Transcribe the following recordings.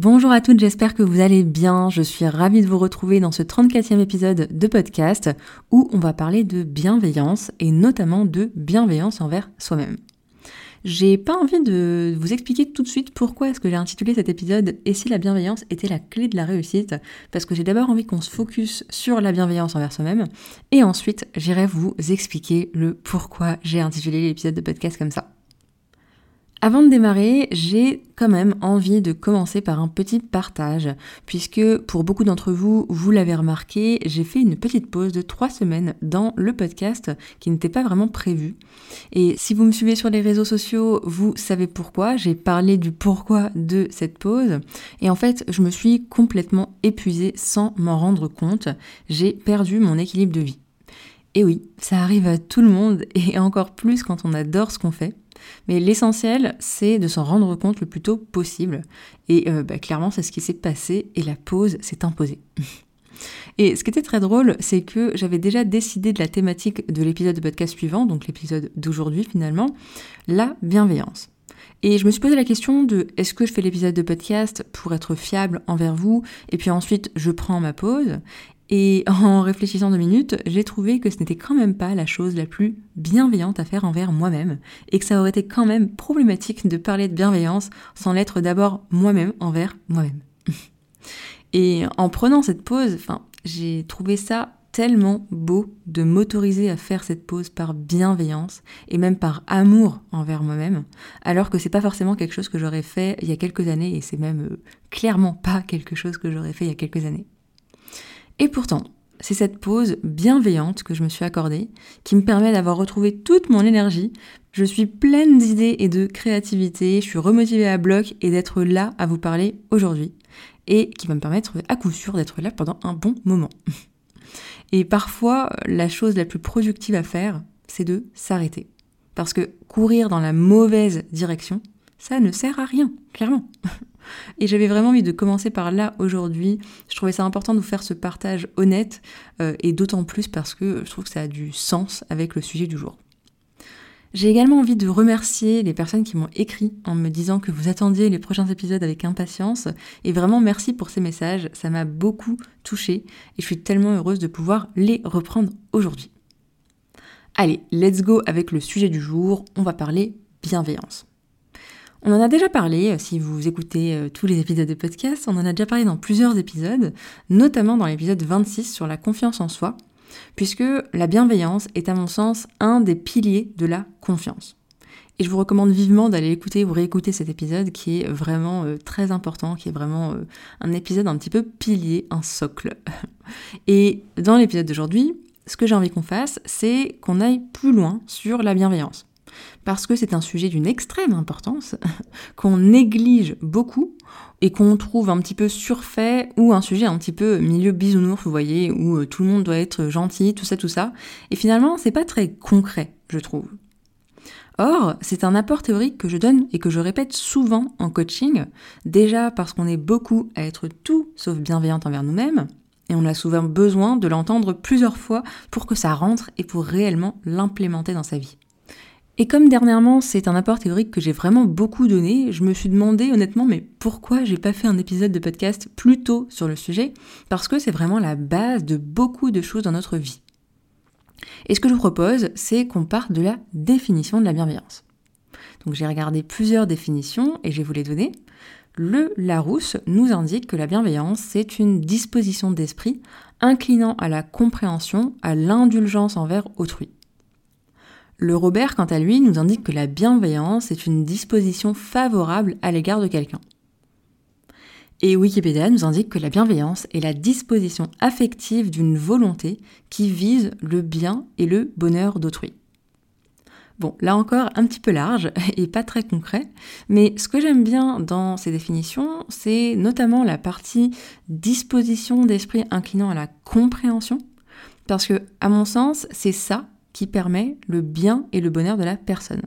Bonjour à toutes, j'espère que vous allez bien. Je suis ravie de vous retrouver dans ce 34e épisode de podcast où on va parler de bienveillance et notamment de bienveillance envers soi-même. J'ai pas envie de vous expliquer tout de suite pourquoi est-ce que j'ai intitulé cet épisode Et si la bienveillance était la clé de la réussite? Parce que j'ai d'abord envie qu'on se focus sur la bienveillance envers soi-même et ensuite j'irai vous expliquer le pourquoi j'ai intitulé l'épisode de podcast comme ça. Avant de démarrer, j'ai quand même envie de commencer par un petit partage, puisque pour beaucoup d'entre vous, vous l'avez remarqué, j'ai fait une petite pause de trois semaines dans le podcast qui n'était pas vraiment prévu. Et si vous me suivez sur les réseaux sociaux, vous savez pourquoi, j'ai parlé du pourquoi de cette pause. Et en fait, je me suis complètement épuisée sans m'en rendre compte. J'ai perdu mon équilibre de vie. Et oui, ça arrive à tout le monde, et encore plus quand on adore ce qu'on fait. Mais l'essentiel, c'est de s'en rendre compte le plus tôt possible. Et euh, bah, clairement, c'est ce qui s'est passé et la pause s'est imposée. Et ce qui était très drôle, c'est que j'avais déjà décidé de la thématique de l'épisode de podcast suivant, donc l'épisode d'aujourd'hui finalement, la bienveillance. Et je me suis posé la question de est-ce que je fais l'épisode de podcast pour être fiable envers vous? Et puis ensuite je prends ma pause et en réfléchissant deux minutes, j'ai trouvé que ce n'était quand même pas la chose la plus bienveillante à faire envers moi-même, et que ça aurait été quand même problématique de parler de bienveillance sans l'être d'abord moi-même envers moi-même. et en prenant cette pause, enfin, j'ai trouvé ça tellement beau de m'autoriser à faire cette pause par bienveillance et même par amour envers moi-même, alors que c'est pas forcément quelque chose que j'aurais fait il y a quelques années et c'est même euh, clairement pas quelque chose que j'aurais fait il y a quelques années. Et pourtant, c'est cette pause bienveillante que je me suis accordée qui me permet d'avoir retrouvé toute mon énergie. Je suis pleine d'idées et de créativité, je suis remotivée à bloc et d'être là à vous parler aujourd'hui et qui va me permettre à coup sûr d'être là pendant un bon moment. Et parfois, la chose la plus productive à faire, c'est de s'arrêter. Parce que courir dans la mauvaise direction, ça ne sert à rien, clairement. Et j'avais vraiment envie de commencer par là aujourd'hui. Je trouvais ça important de vous faire ce partage honnête, euh, et d'autant plus parce que je trouve que ça a du sens avec le sujet du jour. J'ai également envie de remercier les personnes qui m'ont écrit en me disant que vous attendiez les prochains épisodes avec impatience. Et vraiment merci pour ces messages, ça m'a beaucoup touchée et je suis tellement heureuse de pouvoir les reprendre aujourd'hui. Allez, let's go avec le sujet du jour, on va parler bienveillance. On en a déjà parlé, euh, si vous écoutez euh, tous les épisodes de podcast, on en a déjà parlé dans plusieurs épisodes, notamment dans l'épisode 26 sur la confiance en soi, puisque la bienveillance est à mon sens un des piliers de la confiance. Et je vous recommande vivement d'aller écouter ou réécouter cet épisode qui est vraiment euh, très important, qui est vraiment un épisode un petit peu pilier, un socle. Et dans l'épisode d'aujourd'hui, ce que j'ai envie qu'on fasse, c'est qu'on aille plus loin sur la bienveillance parce que c'est un sujet d'une extrême importance, qu'on néglige beaucoup et qu'on trouve un petit peu surfait ou un sujet un petit peu milieu bisounours, vous voyez, où euh, tout le monde doit être gentil, tout ça, tout ça. Et finalement, c'est pas très concret, je trouve. Or, c'est un apport théorique que je donne et que je répète souvent en coaching, déjà parce qu'on est beaucoup à être tout sauf bienveillante envers nous-mêmes, et on a souvent besoin de l'entendre plusieurs fois pour que ça rentre et pour réellement l'implémenter dans sa vie. Et comme dernièrement c'est un apport théorique que j'ai vraiment beaucoup donné, je me suis demandé honnêtement mais pourquoi j'ai pas fait un épisode de podcast plus tôt sur le sujet? Parce que c'est vraiment la base de beaucoup de choses dans notre vie. Et ce que je vous propose, c'est qu'on parte de la définition de la bienveillance. Donc j'ai regardé plusieurs définitions et je vais vous les donner. Le Larousse nous indique que la bienveillance, c'est une disposition d'esprit inclinant à la compréhension, à l'indulgence envers autrui. Le Robert, quant à lui, nous indique que la bienveillance est une disposition favorable à l'égard de quelqu'un. Et Wikipédia nous indique que la bienveillance est la disposition affective d'une volonté qui vise le bien et le bonheur d'autrui. Bon, là encore, un petit peu large et pas très concret, mais ce que j'aime bien dans ces définitions, c'est notamment la partie disposition d'esprit inclinant à la compréhension, parce que, à mon sens, c'est ça qui permet le bien et le bonheur de la personne.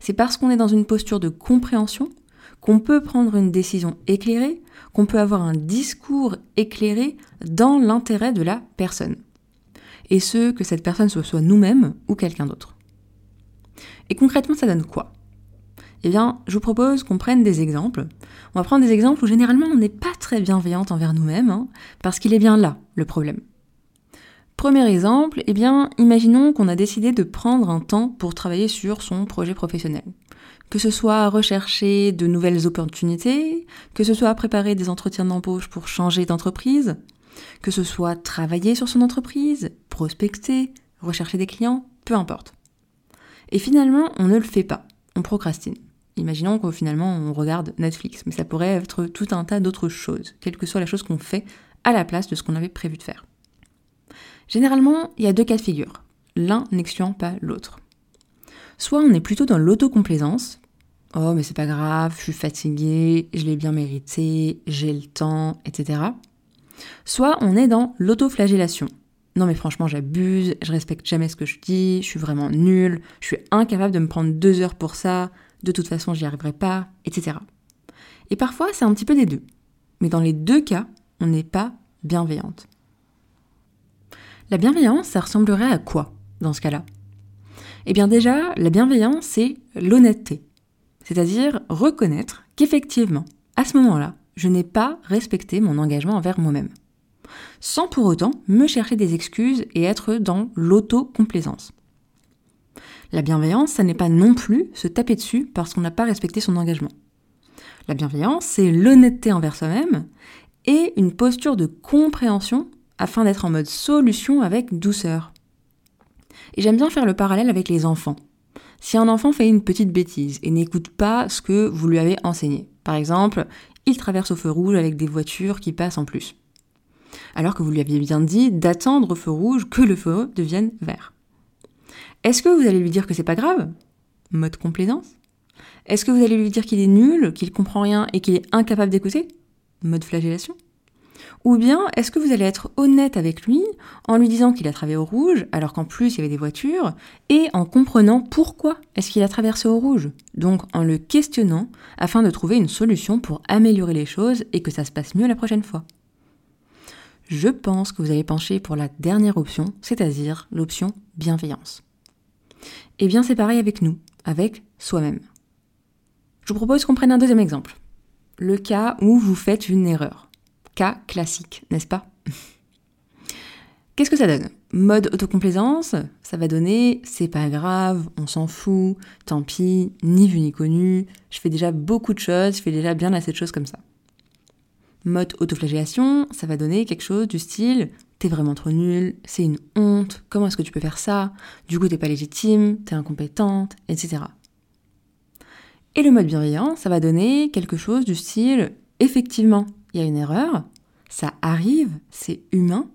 C'est parce qu'on est dans une posture de compréhension qu'on peut prendre une décision éclairée, qu'on peut avoir un discours éclairé dans l'intérêt de la personne. Et ce, que cette personne soit, nous-mêmes ou quelqu'un d'autre. Et concrètement, ça donne quoi? Eh bien, je vous propose qu'on prenne des exemples. On va prendre des exemples où généralement on n'est pas très bienveillante envers nous-mêmes, hein, parce qu'il est bien là le problème. Premier exemple, eh bien, imaginons qu'on a décidé de prendre un temps pour travailler sur son projet professionnel. Que ce soit rechercher de nouvelles opportunités, que ce soit préparer des entretiens d'embauche pour changer d'entreprise, que ce soit travailler sur son entreprise, prospecter, rechercher des clients, peu importe. Et finalement, on ne le fait pas, on procrastine. Imaginons que finalement on regarde Netflix, mais ça pourrait être tout un tas d'autres choses, quelle que soit la chose qu'on fait à la place de ce qu'on avait prévu de faire. Généralement, il y a deux cas de figure, l'un n'excluant pas l'autre. Soit on est plutôt dans l'autocomplaisance, oh mais c'est pas grave, je suis fatiguée, je l'ai bien mérité, j'ai le temps, etc. Soit on est dans l'autoflagellation. Non mais franchement j'abuse, je respecte jamais ce que je dis, je suis vraiment nulle, je suis incapable de me prendre deux heures pour ça, de toute façon j'y arriverai pas, etc. Et parfois c'est un petit peu des deux. Mais dans les deux cas, on n'est pas bienveillante. La bienveillance, ça ressemblerait à quoi dans ce cas-là? Eh bien déjà, la bienveillance, c'est l'honnêteté. C'est-à-dire reconnaître qu'effectivement, à ce moment-là, je n'ai pas respecté mon engagement envers moi-même. Sans pour autant me chercher des excuses et être dans l'autocomplaisance. La bienveillance, ça n'est pas non plus se taper dessus parce qu'on n'a pas respecté son engagement. La bienveillance, c'est l'honnêteté envers soi-même et une posture de compréhension afin d'être en mode solution avec douceur. Et j'aime bien faire le parallèle avec les enfants. Si un enfant fait une petite bêtise et n'écoute pas ce que vous lui avez enseigné, par exemple, il traverse au feu rouge avec des voitures qui passent en plus, alors que vous lui aviez bien dit d'attendre au feu rouge que le feu devienne vert. Est-ce que vous allez lui dire que c'est pas grave? Mode complaisance? Est-ce que vous allez lui dire qu'il est nul, qu'il comprend rien et qu'il est incapable d'écouter? Mode flagellation? Ou bien est-ce que vous allez être honnête avec lui en lui disant qu'il a traversé au rouge alors qu'en plus il y avait des voitures et en comprenant pourquoi est-ce qu'il a traversé au rouge? Donc en le questionnant afin de trouver une solution pour améliorer les choses et que ça se passe mieux la prochaine fois. Je pense que vous allez pencher pour la dernière option, c'est-à-dire l'option bienveillance. Eh bien c'est pareil avec nous, avec soi-même. Je vous propose qu'on prenne un deuxième exemple. Le cas où vous faites une erreur cas classique, n'est-ce pas? Qu'est-ce que ça donne? Mode autocomplaisance, ça va donner c'est pas grave, on s'en fout, tant pis, ni vu ni connu, je fais déjà beaucoup de choses, je fais déjà bien assez de choses comme ça. Mode autoflagellation, ça va donner quelque chose du style t'es vraiment trop nul, c'est une honte, comment est-ce que tu peux faire ça? Du coup t'es pas légitime, t'es incompétente, etc. Et le mode bienveillant, ça va donner quelque chose du style effectivement, il y a une erreur, ça arrive, c'est humain.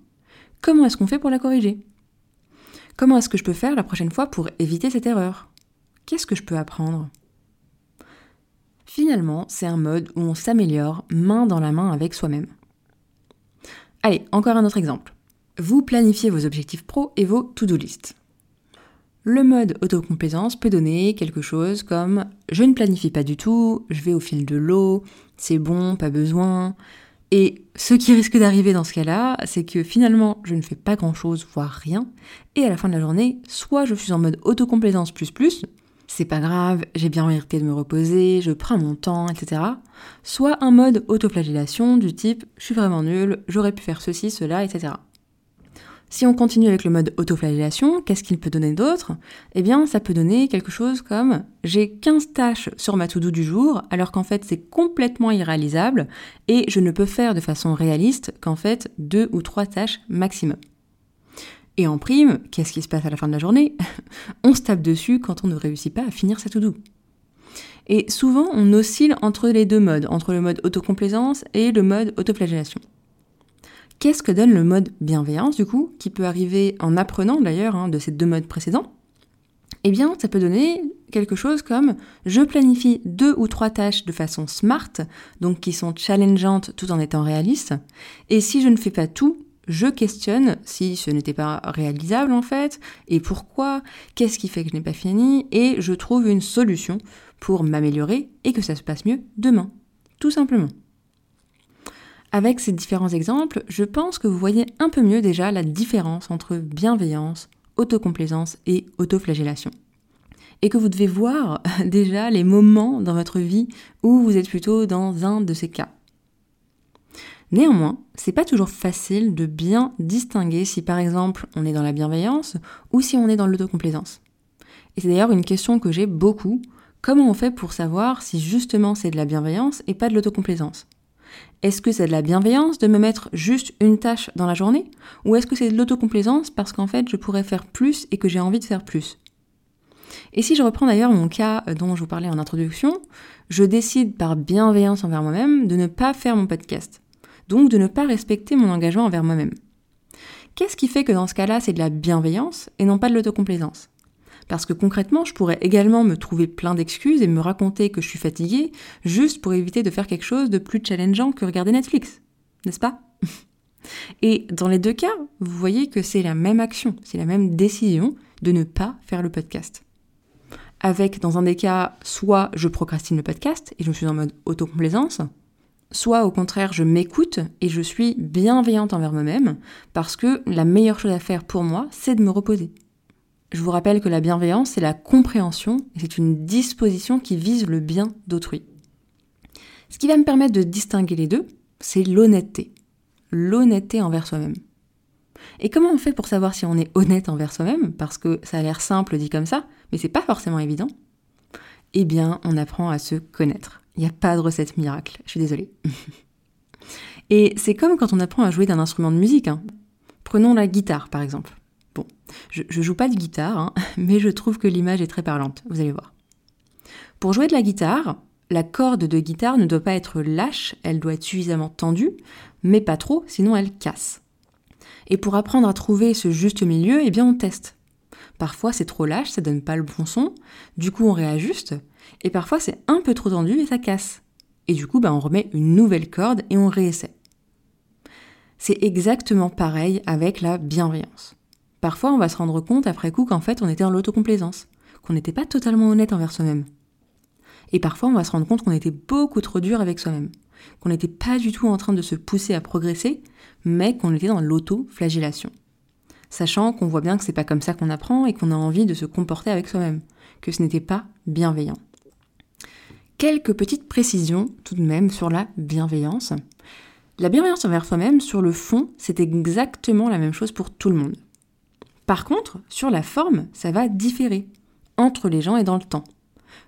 Comment est-ce qu'on fait pour la corriger? Comment est-ce que je peux faire la prochaine fois pour éviter cette erreur? Qu'est-ce que je peux apprendre? Finalement, c'est un mode où on s'améliore main dans la main avec soi-même. Allez, encore un autre exemple. Vous planifiez vos objectifs pro et vos to-do list. Le mode autocomplaisance peut donner quelque chose comme je ne planifie pas du tout, je vais au fil de l'eau, c'est bon, pas besoin. Et ce qui risque d'arriver dans ce cas-là, c'est que finalement, je ne fais pas grand-chose, voire rien, et à la fin de la journée, soit je suis en mode autocomplaisance plus plus, c'est pas grave, j'ai bien mérité de me reposer, je prends mon temps, etc. Soit un mode autoflagellation du type je suis vraiment nul, j'aurais pu faire ceci, cela, etc. Si on continue avec le mode autoflagellation, qu'est-ce qu'il peut donner d'autre? Eh bien, ça peut donner quelque chose comme j'ai 15 tâches sur ma to-do du jour, alors qu'en fait c'est complètement irréalisable et je ne peux faire de façon réaliste qu'en fait deux ou trois tâches maximum. Et en prime, qu'est-ce qui se passe à la fin de la journée? On se tape dessus quand on ne réussit pas à finir sa to-do. Et souvent, on oscille entre les deux modes, entre le mode autocomplaisance et le mode autoflagellation. Qu'est-ce que donne le mode bienveillance, du coup, qui peut arriver en apprenant d'ailleurs hein, de ces deux modes précédents? Eh bien, ça peut donner quelque chose comme je planifie deux ou trois tâches de façon smart, donc qui sont challengeantes tout en étant réalistes, et si je ne fais pas tout, je questionne si ce n'était pas réalisable en fait, et pourquoi, qu'est-ce qui fait que je n'ai pas fini, et je trouve une solution pour m'améliorer et que ça se passe mieux demain, tout simplement. Avec ces différents exemples, je pense que vous voyez un peu mieux déjà la différence entre bienveillance, autocomplaisance et autoflagellation. Et que vous devez voir déjà les moments dans votre vie où vous êtes plutôt dans un de ces cas. Néanmoins, c'est pas toujours facile de bien distinguer si par exemple on est dans la bienveillance ou si on est dans l'autocomplaisance. Et c'est d'ailleurs une question que j'ai beaucoup. Comment on fait pour savoir si justement c'est de la bienveillance et pas de l'autocomplaisance? Est-ce que c'est de la bienveillance de me mettre juste une tâche dans la journée? Ou est-ce que c'est de l'autocomplaisance parce qu'en fait je pourrais faire plus et que j'ai envie de faire plus? Et si je reprends d'ailleurs mon cas euh, dont je vous parlais en introduction, je décide par bienveillance envers moi-même de ne pas faire mon podcast, donc de ne pas respecter mon engagement envers moi-même. Qu'est-ce qui fait que dans ce cas-là, c'est de la bienveillance et non pas de l'autocomplaisance? Parce que concrètement, je pourrais également me trouver plein d'excuses et me raconter que je suis fatiguée juste pour éviter de faire quelque chose de plus challengeant que regarder Netflix, n'est-ce pas? Et dans les deux cas, vous voyez que c'est la même action, c'est la même décision de ne pas faire le podcast. Avec, dans un des cas, soit je procrastine le podcast et je suis en mode autocomplaisance, soit au contraire je m'écoute et je suis bienveillante envers moi-même parce que la meilleure chose à faire pour moi, c'est de me reposer. Je vous rappelle que la bienveillance, c'est la compréhension c'est une disposition qui vise le bien d'autrui. Ce qui va me permettre de distinguer les deux, c'est l'honnêteté. L'honnêteté envers soi-même. Et comment on fait pour savoir si on est honnête envers soi-même? Parce que ça a l'air simple dit comme ça, mais c'est pas forcément évident. Eh bien, on apprend à se connaître. Il n'y a pas de recette miracle, je suis désolée. Et c'est comme quand on apprend à jouer d'un instrument de musique. Hein. Prenons la guitare, par exemple. Bon, je, joue pas de guitare, hein, mais je trouve que l'image est très parlante, vous allez voir. Pour jouer de la guitare, la corde de guitare ne doit pas être lâche, elle doit être suffisamment tendue, mais pas trop, sinon elle casse. Et pour apprendre à trouver ce juste milieu, eh bien on teste. Parfois c'est trop lâche, ça donne pas le bon son, du coup on réajuste, et parfois c'est un peu trop tendu et ça casse. Et du coup bah, on remet une nouvelle corde et on réessaie. C'est exactement pareil avec la bienveillance. Parfois on va se rendre compte après coup qu'en fait on était dans l'autocomplaisance, qu'on n'était pas totalement honnête envers soi-même. Et parfois on va se rendre compte qu'on était beaucoup trop dur avec soi-même, qu'on n'était pas du tout en train de se pousser à progresser, mais qu'on était dans l'auto-flagellation. Sachant qu'on voit bien que c'est pas comme ça qu'on apprend et qu'on a envie de se comporter avec soi-même, que ce n'était pas bienveillant. Quelques petites précisions tout de même sur la bienveillance. La bienveillance envers soi-même, sur le fond, c'est exactement la même chose pour tout le monde. Par contre, sur la forme, ça va différer entre les gens et dans le temps.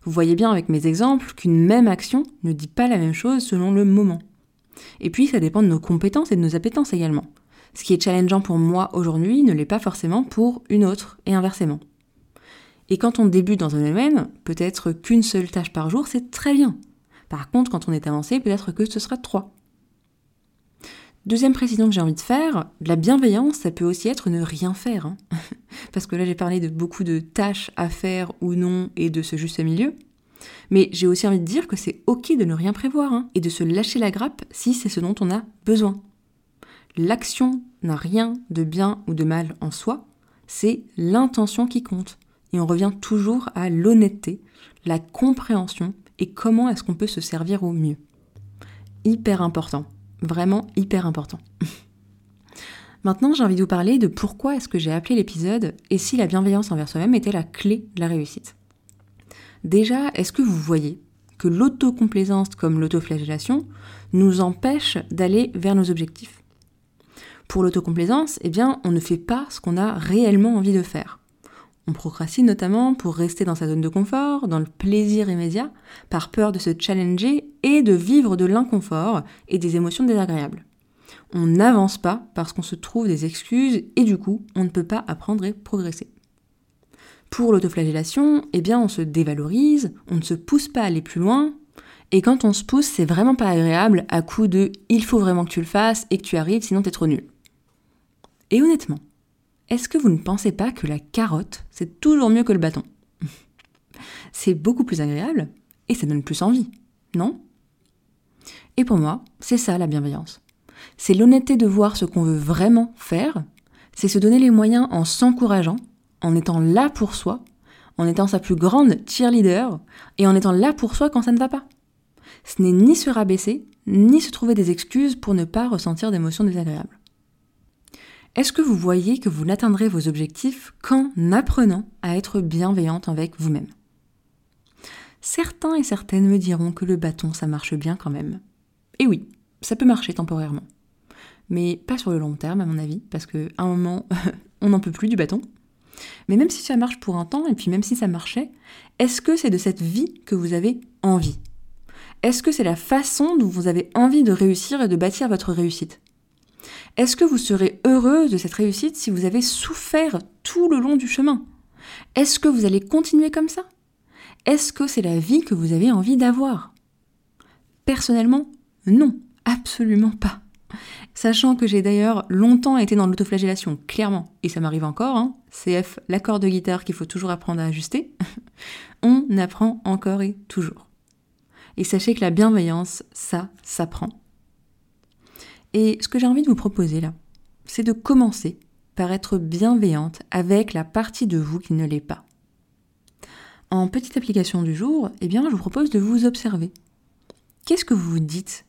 Vous voyez bien avec mes exemples qu'une même action ne dit pas la même chose selon le moment. Et puis, ça dépend de nos compétences et de nos appétences également. Ce qui est challengeant pour moi aujourd'hui ne l'est pas forcément pour une autre, et inversement. Et quand on débute dans un domaine, peut-être qu'une seule tâche par jour, c'est très bien. Par contre, quand on est avancé, peut-être que ce sera trois. Deuxième précision que j'ai envie de faire, la bienveillance, ça peut aussi être ne rien faire. Hein. Parce que là, j'ai parlé de beaucoup de tâches à faire ou non et de ce juste milieu. Mais j'ai aussi envie de dire que c'est ok de ne rien prévoir hein, et de se lâcher la grappe si c'est ce dont on a besoin. L'action n'a rien de bien ou de mal en soi, c'est l'intention qui compte. Et on revient toujours à l'honnêteté, la compréhension et comment est-ce qu'on peut se servir au mieux. Hyper important, vraiment hyper important. Maintenant, j'ai envie de vous parler de pourquoi est-ce que j'ai appelé l'épisode et si la bienveillance envers soi-même était la clé de la réussite? Déjà, est-ce que vous voyez que l'autocomplaisance comme l'autoflagellation nous empêche d'aller vers nos objectifs? Pour l'autocomplaisance, eh bien, on ne fait pas ce qu'on a réellement envie de faire. On procrastine notamment pour rester dans sa zone de confort, dans le plaisir immédiat, par peur de se challenger et de vivre de l'inconfort et des émotions désagréables. On n'avance pas parce qu'on se trouve des excuses et du coup, on ne peut pas apprendre et progresser. Pour l'autoflagellation, eh bien, on se dévalorise, on ne se pousse pas à aller plus loin. Et quand on se pousse, c'est vraiment pas agréable à coup de il faut vraiment que tu le fasses et que tu arrives, sinon t'es trop nul. Et honnêtement, est-ce que vous ne pensez pas que la carotte, c'est toujours mieux que le bâton? C'est beaucoup plus agréable et ça donne plus envie, non? Et pour moi, c'est ça la bienveillance. C'est l'honnêteté de voir ce qu'on veut vraiment faire, c'est se donner les moyens en s'encourageant, en étant là pour soi, en étant sa plus grande cheerleader et en étant là pour soi quand ça ne va pas. Ce n'est ni se rabaisser, ni se trouver des excuses pour ne pas ressentir d'émotions désagréables. Est-ce que vous voyez que vous n'atteindrez vos objectifs qu'en apprenant à être bienveillante avec vous-même? Certains et certaines me diront que le bâton, ça marche bien quand même. Et oui, ça peut marcher temporairement. Mais pas sur le long terme, à mon avis, parce qu'à un moment, on n'en peut plus du bâton. Mais même si ça marche pour un temps, et puis même si ça marchait, est-ce que c'est de cette vie que vous avez envie? Est-ce que c'est la façon dont vous avez envie de réussir et de bâtir votre réussite? Est-ce que vous serez heureuse de cette réussite si vous avez souffert tout le long du chemin? Est-ce que vous allez continuer comme ça? Est-ce que c'est la vie que vous avez envie d'avoir? Personnellement, non, absolument pas. Sachant que j'ai d'ailleurs longtemps été dans l'autoflagellation, clairement, et ça m'arrive encore, hein, CF, l'accord de guitare qu'il faut toujours apprendre à ajuster, on apprend encore et toujours. Et sachez que la bienveillance, ça s'apprend. Et ce que j'ai envie de vous proposer là, c'est de commencer par être bienveillante avec la partie de vous qui ne l'est pas. En petite application du jour, eh bien, je vous propose de vous observer. Qu'est-ce que vous vous dites?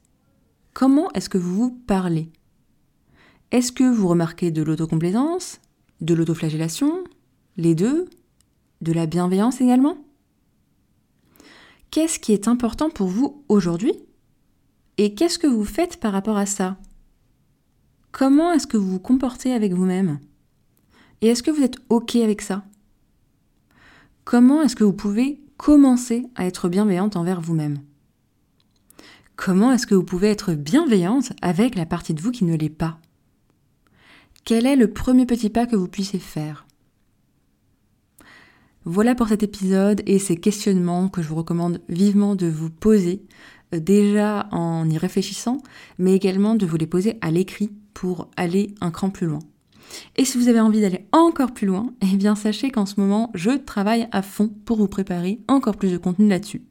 Comment est-ce que vous vous parlez? Est-ce que vous remarquez de l'autocomplaisance, de l'autoflagellation, les deux, de la bienveillance également? Qu'est-ce qui est important pour vous aujourd'hui? Et qu'est-ce que vous faites par rapport à ça? Comment est-ce que vous vous comportez avec vous-même? Et est-ce que vous êtes OK avec ça? Comment est-ce que vous pouvez commencer à être bienveillante envers vous-même? Comment est-ce que vous pouvez être bienveillante avec la partie de vous qui ne l'est pas? Quel est le premier petit pas que vous puissiez faire? Voilà pour cet épisode et ces questionnements que je vous recommande vivement de vous poser, déjà en y réfléchissant, mais également de vous les poser à l'écrit pour aller un cran plus loin. Et si vous avez envie d'aller encore plus loin, eh bien sachez qu'en ce moment, je travaille à fond pour vous préparer encore plus de contenu là-dessus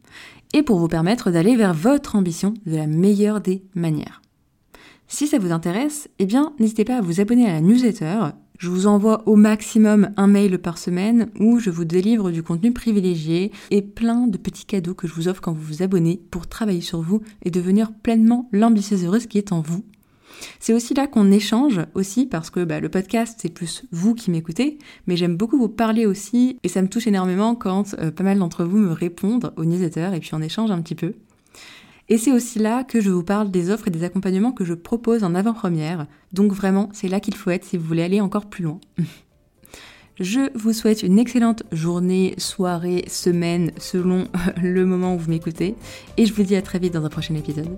et pour vous permettre d'aller vers votre ambition de la meilleure des manières. Si ça vous intéresse, eh bien, n'hésitez pas à vous abonner à la newsletter. Je vous envoie au maximum un mail par semaine où je vous délivre du contenu privilégié et plein de petits cadeaux que je vous offre quand vous vous abonnez pour travailler sur vous et devenir pleinement l'ambitieuse heureuse qui est en vous c'est aussi là qu'on échange aussi parce que bah, le podcast c'est plus vous qui m'écoutez, mais j'aime beaucoup vous parler aussi et ça me touche énormément quand euh, pas mal d'entre vous me répondent au newsletter et puis on échange un petit peu. Et c'est aussi là que je vous parle des offres et des accompagnements que je propose en avant-première. Donc vraiment, c'est là qu'il faut être si vous voulez aller encore plus loin. Je vous souhaite une excellente journée, soirée, semaine, selon le moment où vous m'écoutez. Et je vous dis à très vite dans un prochain épisode.